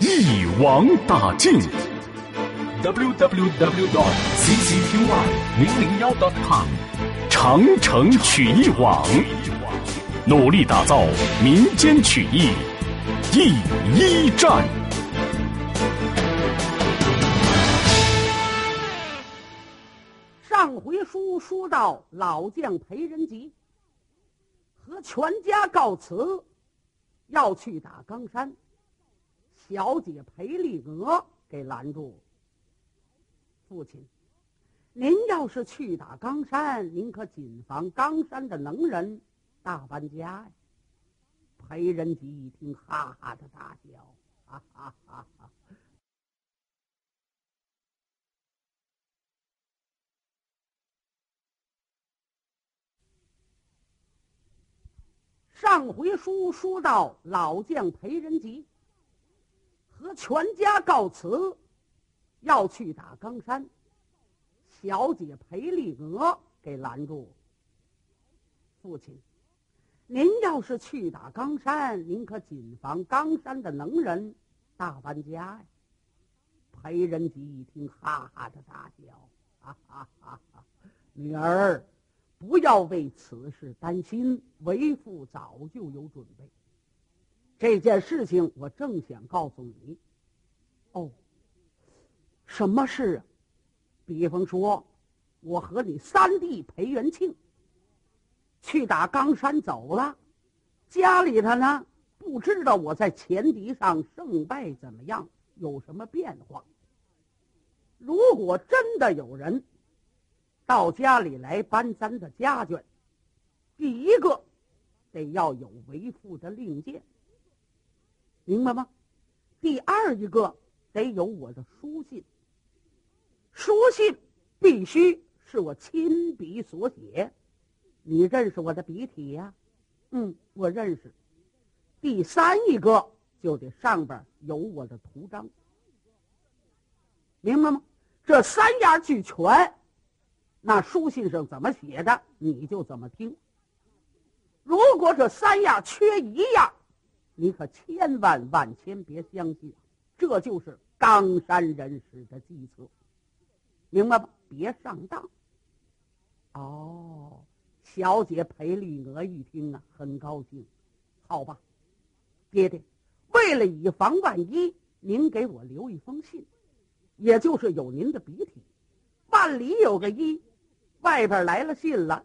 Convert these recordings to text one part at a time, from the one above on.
一网打尽。w w w dot ccqy 零零幺 dot com。长城曲艺网，努力打造民间曲艺第一站。上回书说到老将裴仁吉和全家告辞，要去打冈山，小姐裴丽娥给拦住。父亲。您要是去打冈山，您可谨防冈山的能人大搬家呀！裴仁吉一听，哈哈的大笑，哈哈哈哈！上回书说到老将裴仁吉和全家告辞，要去打冈山。小姐裴丽娥给拦住。父亲，您要是去打冈山，您可谨防冈山的能人大搬家呀！裴仁吉一听，哈哈的大笑，哈哈哈哈！女儿，不要为此事担心，为父早就有准备。这件事情我正想告诉你。哦，什么事啊？比方说，我和你三弟裴元庆去打冈山走了，家里头呢不知道我在前敌上胜败怎么样，有什么变化。如果真的有人到家里来搬咱的家眷，第一个得要有为父的令箭，明白吗？第二一个得有我的书信。书信必须是我亲笔所写，你认识我的笔体呀？嗯，我认识。第三一个就得上边有我的图章，明白吗？这三样俱全，那书信上怎么写的你就怎么听。如果这三样缺一样，你可千万万千别相信，这就是冈山人士的计策。明白吧？别上当。哦，小姐裴丽娥一听啊，很高兴。好吧，爹爹，为了以防万一，您给我留一封信，也就是有您的笔体。万里有个一，外边来了信了，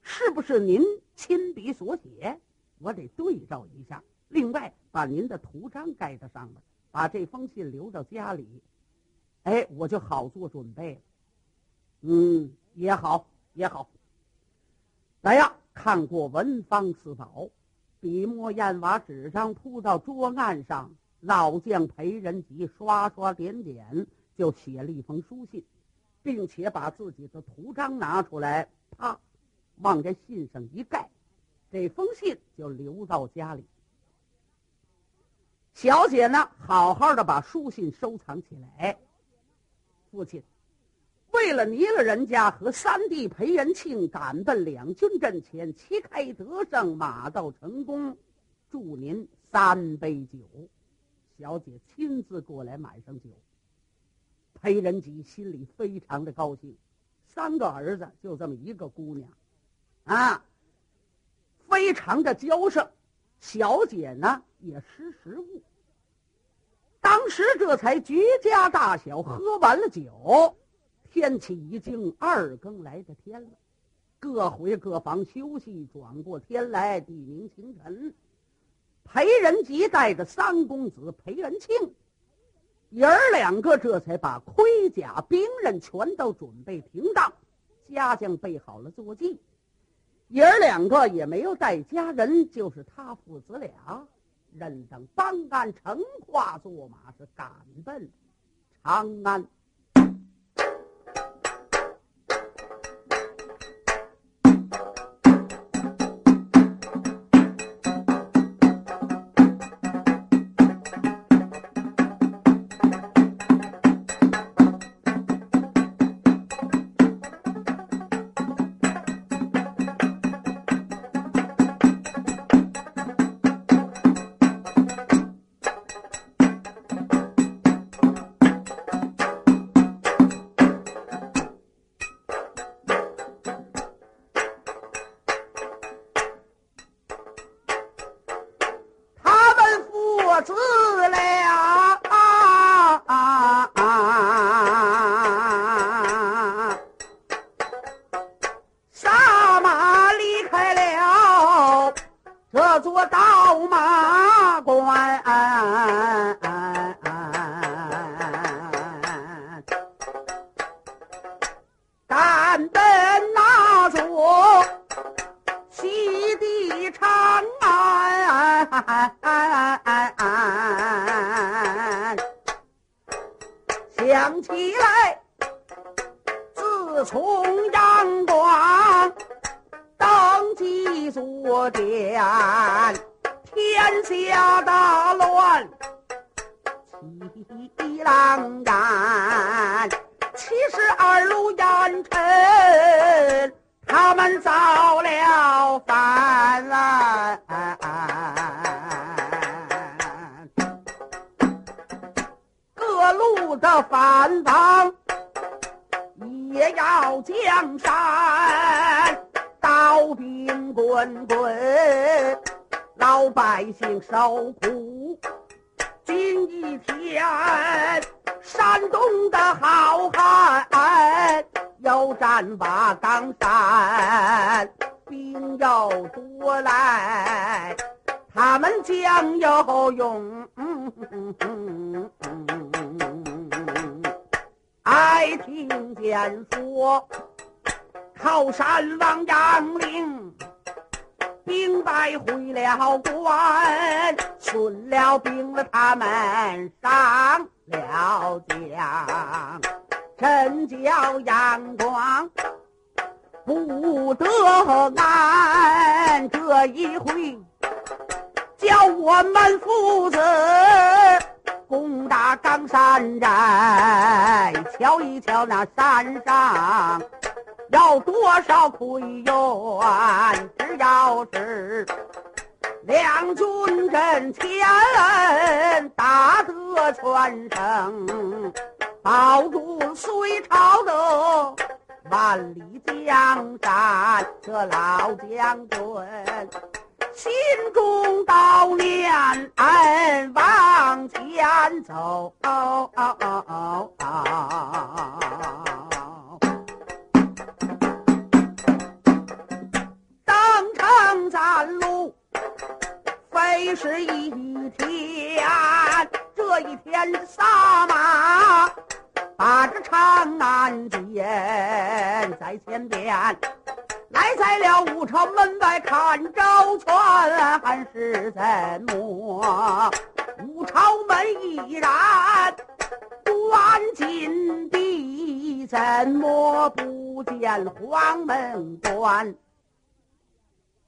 是不是您亲笔所写？我得对照一下。另外，把您的图章盖在上面，把这封信留到家里。哎，我就好做准备了。嗯，也好，也好。来呀，看过文房四宝，笔墨砚瓦纸张铺到桌案上，老将裴仁吉刷刷点点就写了一封书信，并且把自己的图章拿出来，啪，往这信上一盖，这封信就留到家里。小姐呢，好好的把书信收藏起来。父亲，为了你了人家和三弟裴元庆赶奔两军阵前，旗开得胜，马到成功，祝您三杯酒。小姐亲自过来买上酒。裴仁吉心里非常的高兴，三个儿子就这么一个姑娘，啊，非常的娇盛。小姐呢也识时务。当时这才绝家大小喝完了酒，天气已经二更来的天了，各回各房休息。转过天来，地明清晨，裴仁吉带着三公子裴元庆，爷儿两个这才把盔甲兵刃全都准备停当，家将备好了坐骑，爷儿两个也没有带家人，就是他父子俩。任等当干成化作马，是赶奔长安。把冈山，兵要多来，他们将有用。爱听见说，靠山王杨凌兵败回了关，损了兵了，他们上了江。真叫阳光不得安，这一回叫我们父子。攻打冈山寨，瞧一瞧那山上要多少亏冤。只要是两军阵前打得全胜，保住隋朝的万里江山，这老将军。心中悼念，往前走。登城占路，费时一天。这一天，撒马把这长安见在前边。来在了武朝门外看周全是怎么？武朝门依然关紧闭，怎么不见黄门关？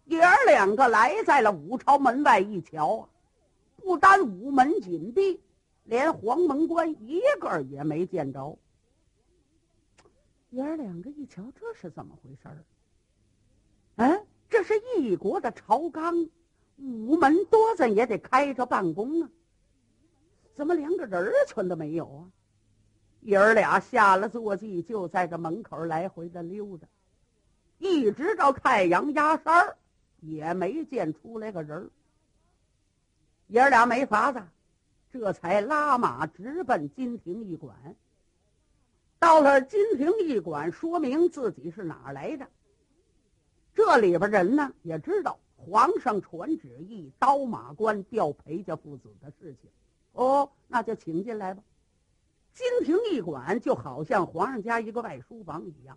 爷儿两个来在了武朝门外一瞧，不单午门紧闭，连黄门关一个也没见着。爷儿两个一瞧，这是怎么回事儿？嗯，这是一国的朝纲，午门多咱也得开着办公啊。怎么连个人儿全都没有啊？爷儿俩下了坐骑，就在这门口来回的溜达，一直到太阳压山儿，也没见出来个人儿。爷儿俩没法子，这才拉马直奔金庭驿馆。到了金庭驿馆，说明自己是哪儿来的。这里边人呢也知道皇上传旨意，刀马官调裴家父子的事情。哦，那就请进来吧。金庭驿馆就好像皇上家一个外书房一样，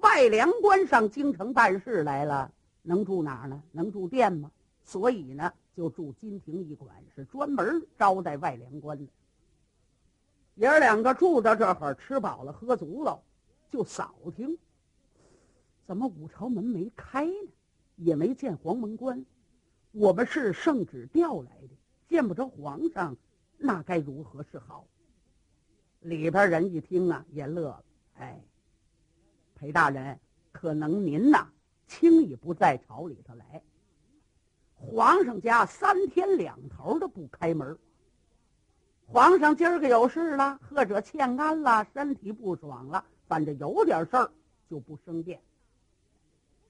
外粮官上京城办事来了，能住哪儿呢？能住店吗？所以呢，就住金庭驿馆，是专门招待外粮官的。爷儿两个住到这会儿，吃饱了喝足了，就扫听，怎么五朝门没开呢？也没见黄门关。我们是圣旨调来的，见不着皇上，那该如何是好？里边人一听啊，也乐了。哎，裴大人，可能您呐，轻易不在朝里头来。皇上家三天两头的不开门。皇上今儿个有事了，或者欠安了，身体不爽了，反正有点事儿就不升殿。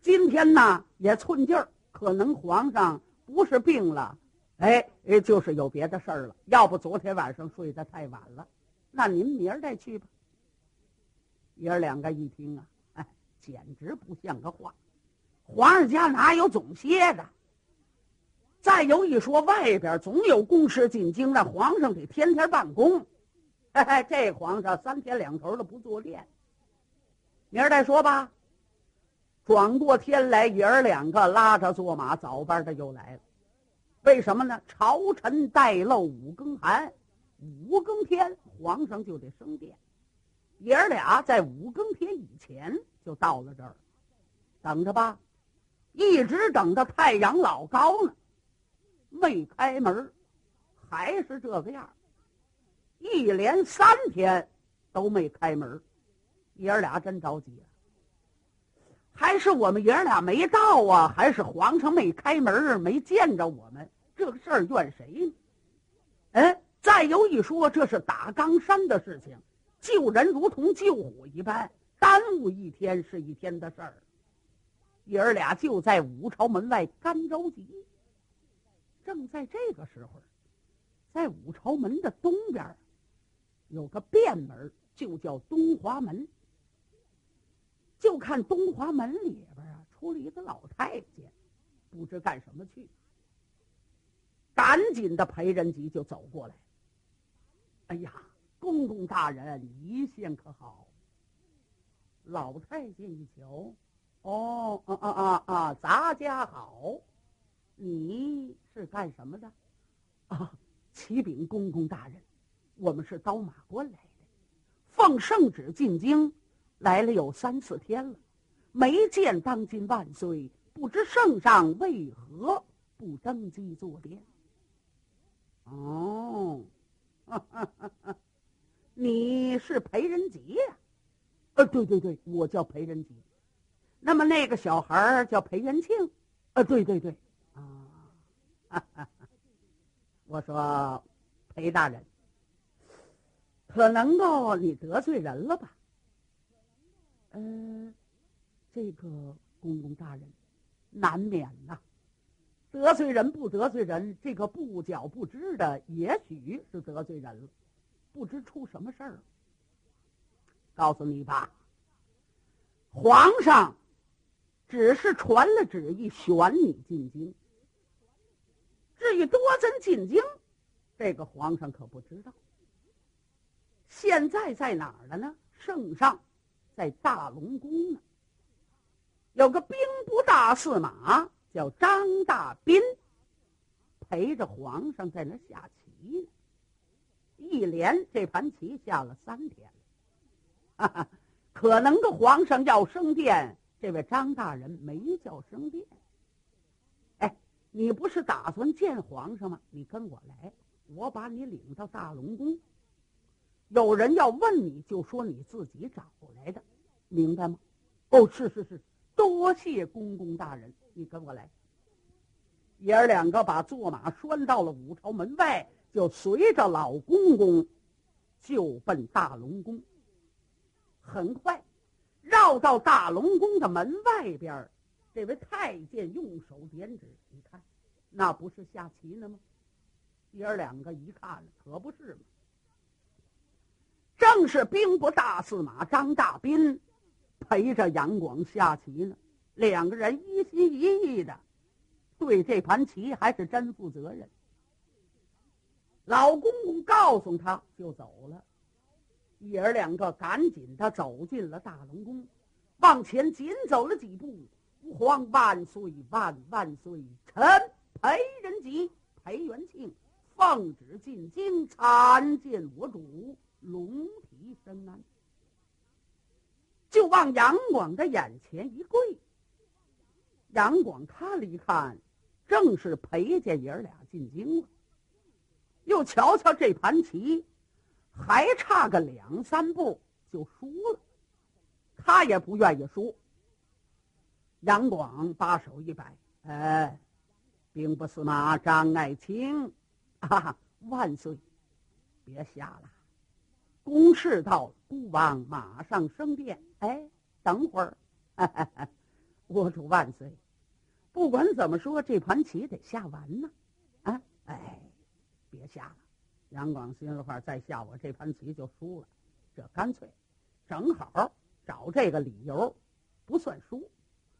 今天呢也寸劲儿，可能皇上不是病了，哎，就是有别的事儿了。要不昨天晚上睡得太晚了，那您明儿再去吧。爷儿两个一听啊，哎，简直不像个话。皇上家哪有总歇的？再有一说，外边总有公事进京，那皇上得天天办公。嘿嘿，这皇上三天两头的不坐殿。明儿再说吧。转过天来，爷儿两个拉着坐马，早班的又来了。为什么呢？朝臣待漏五更寒，五更天皇上就得升殿。爷儿俩在五更天以前就到了这儿，等着吧，一直等到太阳老高呢。没开门，还是这个样一连三天都没开门，爷儿俩真着急了。还是我们爷儿俩没到啊？还是皇上没开门，没见着我们？这个事儿怨谁呢？哎，再有一说，这是打冈山的事情，救人如同救火一般，耽误一天是一天的事儿。爷儿俩就在五朝门外干着急。正在这个时候，在五朝门的东边有个便门，就叫东华门。就看东华门里边啊，出了一个老太监，不知干什么去。赶紧的，裴仁吉就走过来。哎呀，公公大人，一见可好？老太监一瞧，哦，啊啊啊啊，咱家好。你是干什么的？啊，启禀公公大人，我们是刀马官来的，奉圣旨进京，来了有三四天了，没见当今万岁，不知圣上为何不登基坐殿？哦，你是裴仁吉呀？呃，对对对，我叫裴仁吉。那么那个小孩叫裴元庆？呃，对对对。我说，裴大人，可能够你得罪人了吧？嗯，这个公公大人，难免呐。得罪人不得罪人，这个不缴不知的，也许是得罪人了，不知出什么事儿。告诉你吧，皇上只是传了旨意，选你进京。至于多增进京，这个皇上可不知道。现在在哪儿了呢？圣上在大龙宫呢。有个兵部大司马叫张大斌，陪着皇上在那下棋呢。一连这盘棋下了三天了，哈哈，可能个皇上要升殿，这位张大人没叫升殿。你不是打算见皇上吗？你跟我来，我把你领到大龙宫。有人要问你，就说你自己找来的，明白吗？哦，是是是，多谢公公大人，你跟我来。爷儿两个把坐马拴到了五朝门外，就随着老公公就奔大龙宫。很快，绕到大龙宫的门外边这位太监用手点指，你看，那不是下棋呢吗？爷儿两个一看，可不是嘛。正是兵部大司马张大斌陪着杨广下棋呢。两个人一心一意的对这盘棋，还是真负责任。老公公告诉他就走了，爷儿两个赶紧的走进了大龙宫，往前紧走了几步。吾皇万岁万万岁！臣裴仁吉、裴元庆奉旨进京参见我主龙体生安，就往杨广的眼前一跪。杨广看了一看，正是裴家爷儿俩进京了，又瞧瞧这盘棋，还差个两三步就输了，他也不愿意输。杨广把手一摆：“哎，兵部司马张爱卿，啊，万岁！别下了，公事到了，孤王马上升殿。哎，等会儿，我主万岁！不管怎么说，这盘棋得下完呢。啊，哎。”别下了，杨广心里话，再下我这盘棋就输了。这干脆，正好找这个理由，不算输。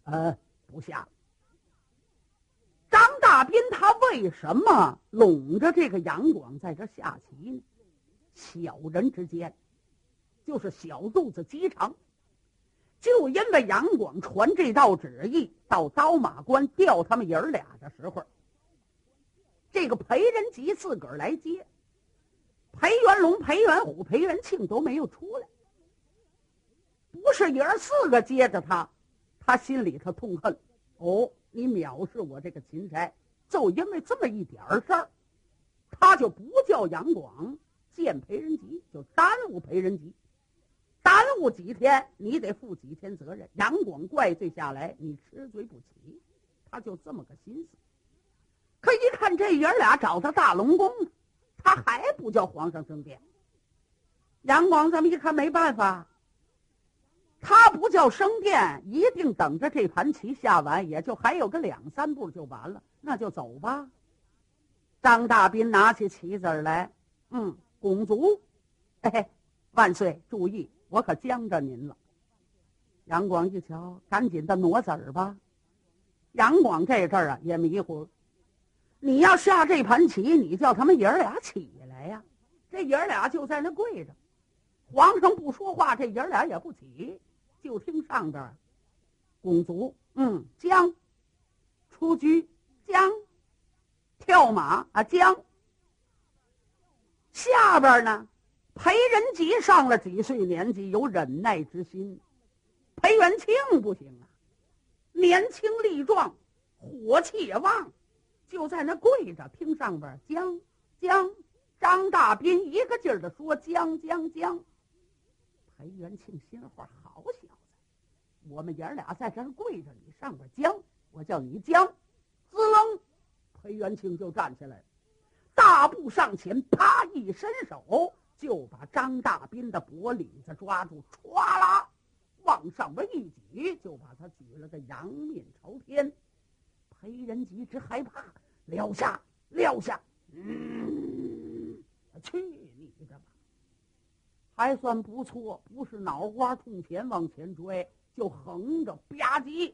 呃，不下。张大斌他为什么拢着这个杨广在这下棋呢？小人之间，就是小肚子鸡肠。就因为杨广传这道旨意到刀马关调他们爷儿俩的时候。这个裴仁吉自个儿来接，裴元龙、裴元虎、裴元庆都没有出来，不是爷儿四个接着他，他心里头痛恨。哦，你藐视我这个钦差，就因为这么一点事儿，他就不叫杨广见裴仁吉，就耽误裴仁吉，耽误几天，你得负几天责任。杨广怪罪下来，你吃罪不起，他就这么个心思。可一看这爷俩找到大龙宫，他还不叫皇上升殿。杨广这么一看没办法，他不叫升殿，一定等着这盘棋下完，也就还有个两三步就完了，那就走吧。张大斌拿起棋子来，嗯，拱足，嘿嘿，万岁，注意，我可将着您了。杨广一瞧，赶紧的挪子儿吧。杨广这阵儿啊也迷糊。你要下这盘棋，你叫他们爷儿俩起来呀！这爷儿俩就在那跪着，皇上不说话，这爷儿俩也不起，就听上边拱卒，嗯，将出车，将跳马啊，将下边呢，裴仁吉上了几岁年纪，有忍耐之心，裴元庆不行啊，年轻力壮，火气也旺。就在那跪着听上边将将，张大斌一个劲儿的说将将将。裴元庆心话好小子，我们爷俩在这儿跪着，你上边将，我叫你将，滋楞，裴元庆就站起来了，大步上前，啪一伸手就把张大斌的脖领子抓住，歘啦，往上边一举，就把他举了个仰面朝天。裴仁吉直害怕，撂下，撂下，嗯，去你的吧！还算不错，不是脑瓜冲前往前拽，就横着吧唧，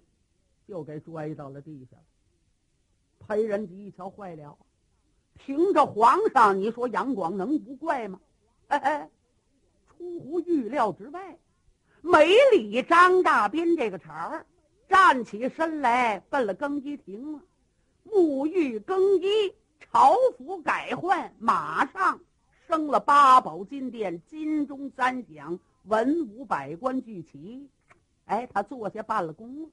就给拽到了地下了。裴仁吉一瞧，坏了，凭着皇上，你说杨广能不怪吗？哎哎，出乎预料之外，没理张大斌这个茬儿。站起身来，奔了更衣亭了，沐浴更衣，朝服改换，马上升了八宝金殿，金钟三响，文武百官聚齐。哎，他坐下办了公。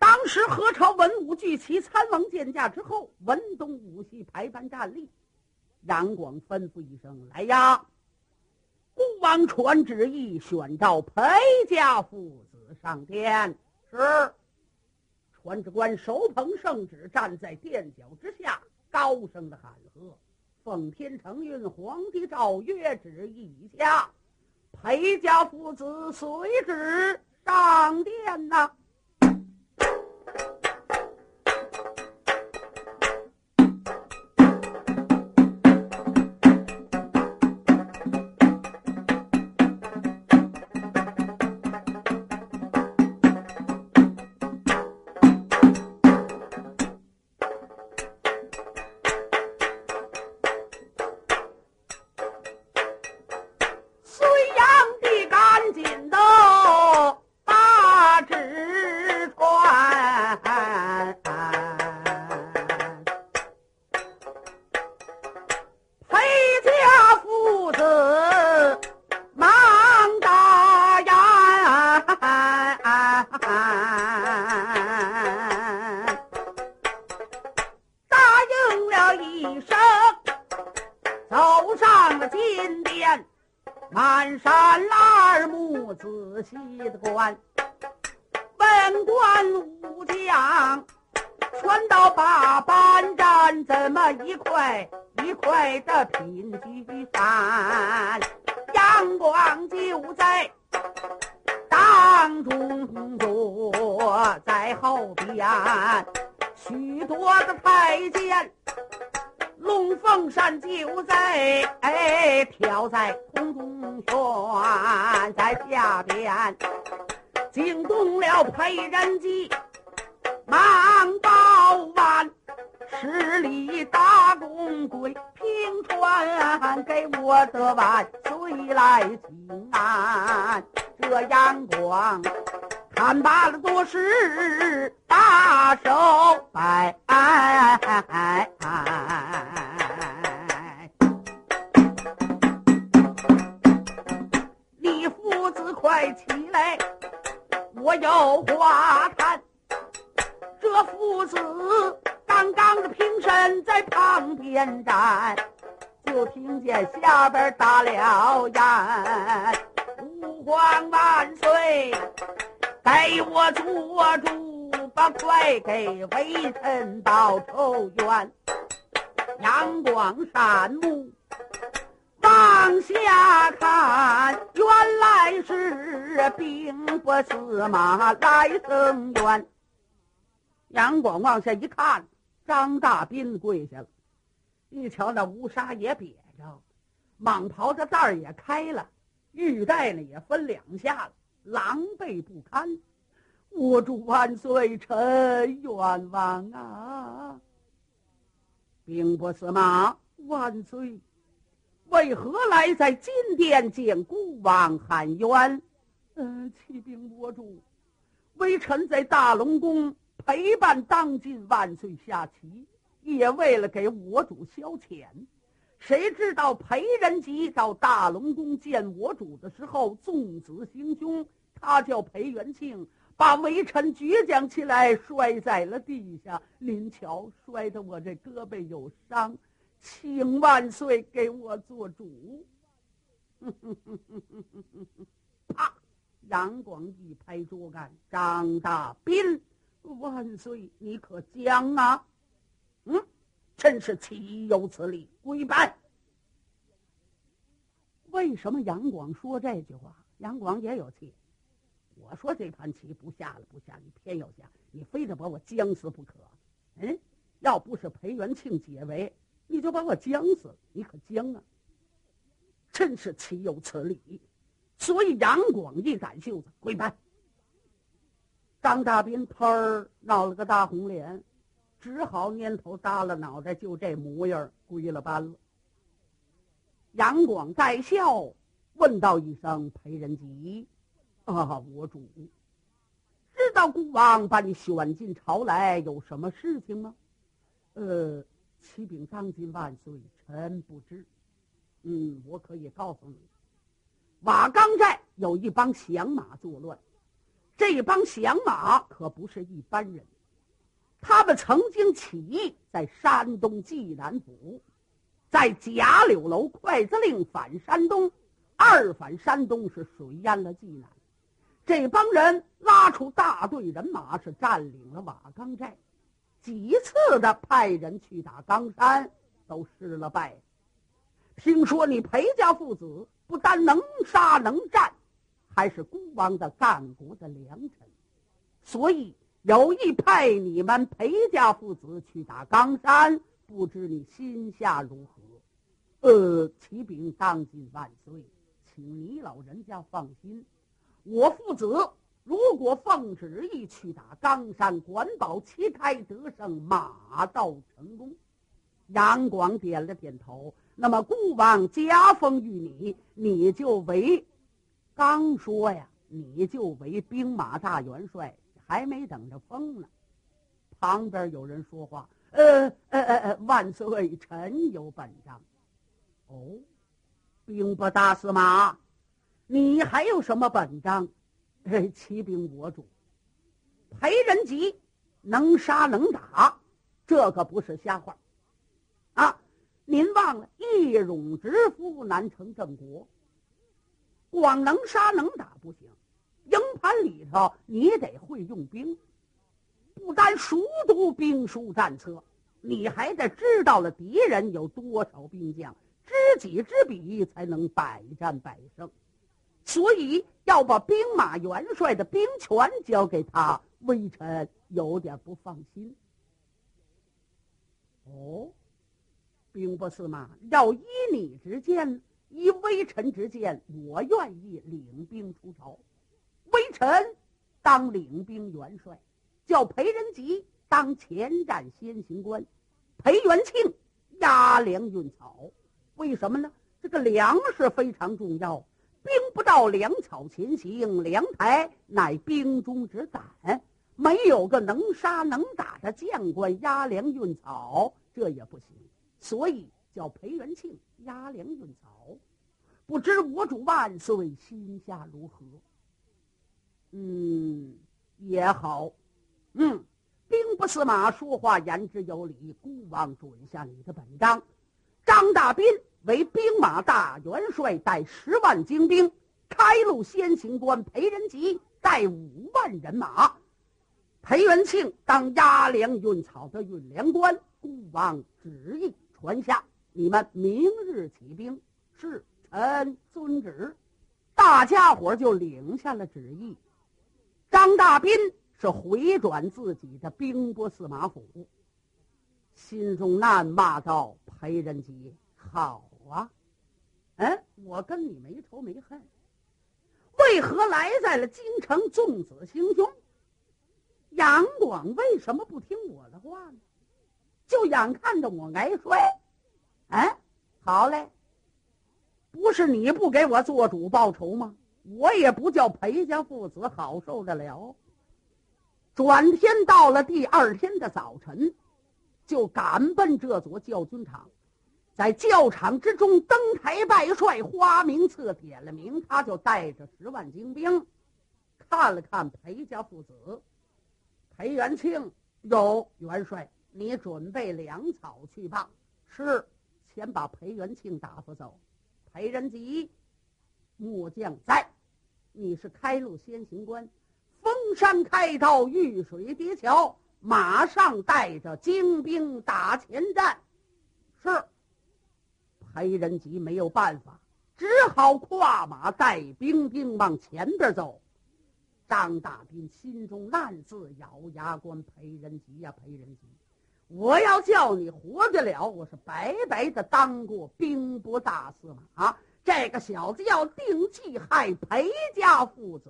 当时何朝文武聚齐，参王见驾之后，文东武西排班站立。杨广吩咐一声：“来呀！”孤王传旨意，选召裴家父子。上殿是，传旨官手捧圣旨，站在殿脚之下，高声的喊喝：“奉天承运，皇帝诏曰，旨意已下，裴家父子随旨上殿呐。”武将全到八班站，怎么一块一块的品聚散，阳光就在当中坐在后边，许多的太监。龙凤扇就在哎，跳在空中悬，在下边惊动了裴仁吉，忙报万十里大公归平川，给我的万岁来请安。这阳光看罢了，多是大手摆。你父子。快起来！我有话。这父子刚刚的平身在旁边站，就听见下边打了言：“吾皇万岁，给我做主，把快给微臣报仇冤。”阳光闪目。往下看，原来是兵部司马来增援。杨广往下一看，张大斌跪下了。一瞧那乌纱也瘪着，蟒袍的带儿也开了，玉带呢也分两下了，狼狈不堪。我主万岁，臣冤枉啊！兵部司马万岁。为何来在金殿见孤王喊冤？嗯，启禀我主，微臣在大龙宫陪伴当今万岁下棋，也为了给我主消遣。谁知道裴仁吉到大龙宫见我主的时候，纵子行凶，他叫裴元庆把微臣举将起来，摔在了地下。您瞧，摔得我这胳膊有伤。请万岁给我做主！啪！杨广一拍桌杆：“张大斌，万岁，你可将啊？嗯，真是岂有此理！跪拜！”为什么杨广说这句话？杨广也有气。我说这盘棋不下了，不下，你偏要下，你非得把我将死不可。嗯，要不是裴元庆解围。你就把我将死，你可将啊！真是岂有此理！所以杨广一展袖子，跪拜。张大斌砰儿闹了个大红脸，只好蔫头耷拉脑袋，就这模样归了班了。杨广在笑，问道一声：“裴仁吉，啊，我主，知道孤王把你选进朝来有什么事情吗？”呃。启禀当今万岁，臣不知。嗯，我可以告诉你，瓦岗寨有一帮响马作乱，这帮响马可不是一般人，他们曾经起义在山东济南府，在贾柳楼筷子令反山东，二反山东是水淹了济南，这帮人拉出大队人马是占领了瓦岗寨。几次的派人去打冈山，都失了败。听说你裴家父子不但能杀能战，还是孤王的干国的良臣，所以有意派你们裴家父子去打冈山。不知你心下如何？呃，启禀当今万岁，请你老人家放心，我父子。如果奉旨意去打冈山，管保旗开得胜，马到成功。杨广点了点头。那么，孤王加封于你，你就为刚说呀，你就为兵马大元帅，还没等着封呢。旁边有人说话：“呃呃呃呃，万岁，臣有本章。”哦，兵部大司马，你还有什么本章？启禀我主，裴仁吉能杀能打，这可不是瞎话。啊，您忘了一荣之夫难成正果，光能杀能打不行，营盘里头你得会用兵，不单熟读兵书战策，你还得知道了敌人有多少兵将，知己知彼，才能百战百胜。所以要把兵马元帅的兵权交给他，微臣有点不放心。哦，兵部司马要依你之见，依微臣之见，我愿意领兵出朝。微臣当领兵元帅，叫裴仁吉当前战先行官，裴元庆押粮运草。为什么呢？这个粮食非常重要，兵不到粮草前行，粮台乃兵中之胆。没有个能杀能打的将官押粮运草。这也不行，所以叫裴元庆押粮运草。不知我主万岁心下如何？嗯，也好。嗯，兵部司马说话言之有理，孤王准下你的本章。张大斌为兵马大元帅，带十万精兵；开路先行官裴仁吉带五万人马。裴元庆当押粮运草的运粮官。孤王旨意传下，你们明日起兵。是臣遵旨。大家伙就领下了旨意。张大斌是回转自己的兵部司马府，心中暗骂道：“裴仁吉，好啊！嗯，我跟你没仇没恨，为何来在了京城纵子行凶？杨广为什么不听我的话呢？”就眼看着我挨摔，哎，好嘞，不是你不给我做主报仇吗？我也不叫裴家父子好受得了。转天到了第二天的早晨，就赶奔这座教军场，在教场之中登台拜帅，花名册点了名，他就带着十万精兵，看了看裴家父子，裴元庆有元帅。你准备粮草去吧。是，先把裴元庆打发走。裴仁吉，末将在。你是开路先行官，封山开道，遇水叠桥，马上带着精兵打前站。是。裴仁吉没有办法，只好跨马带兵兵往前边走。张大斌心中暗自咬牙关：裴仁吉呀，裴仁吉！我要叫你活得了，我是白白的当过兵部大司马。这个小子要定计害裴家父子。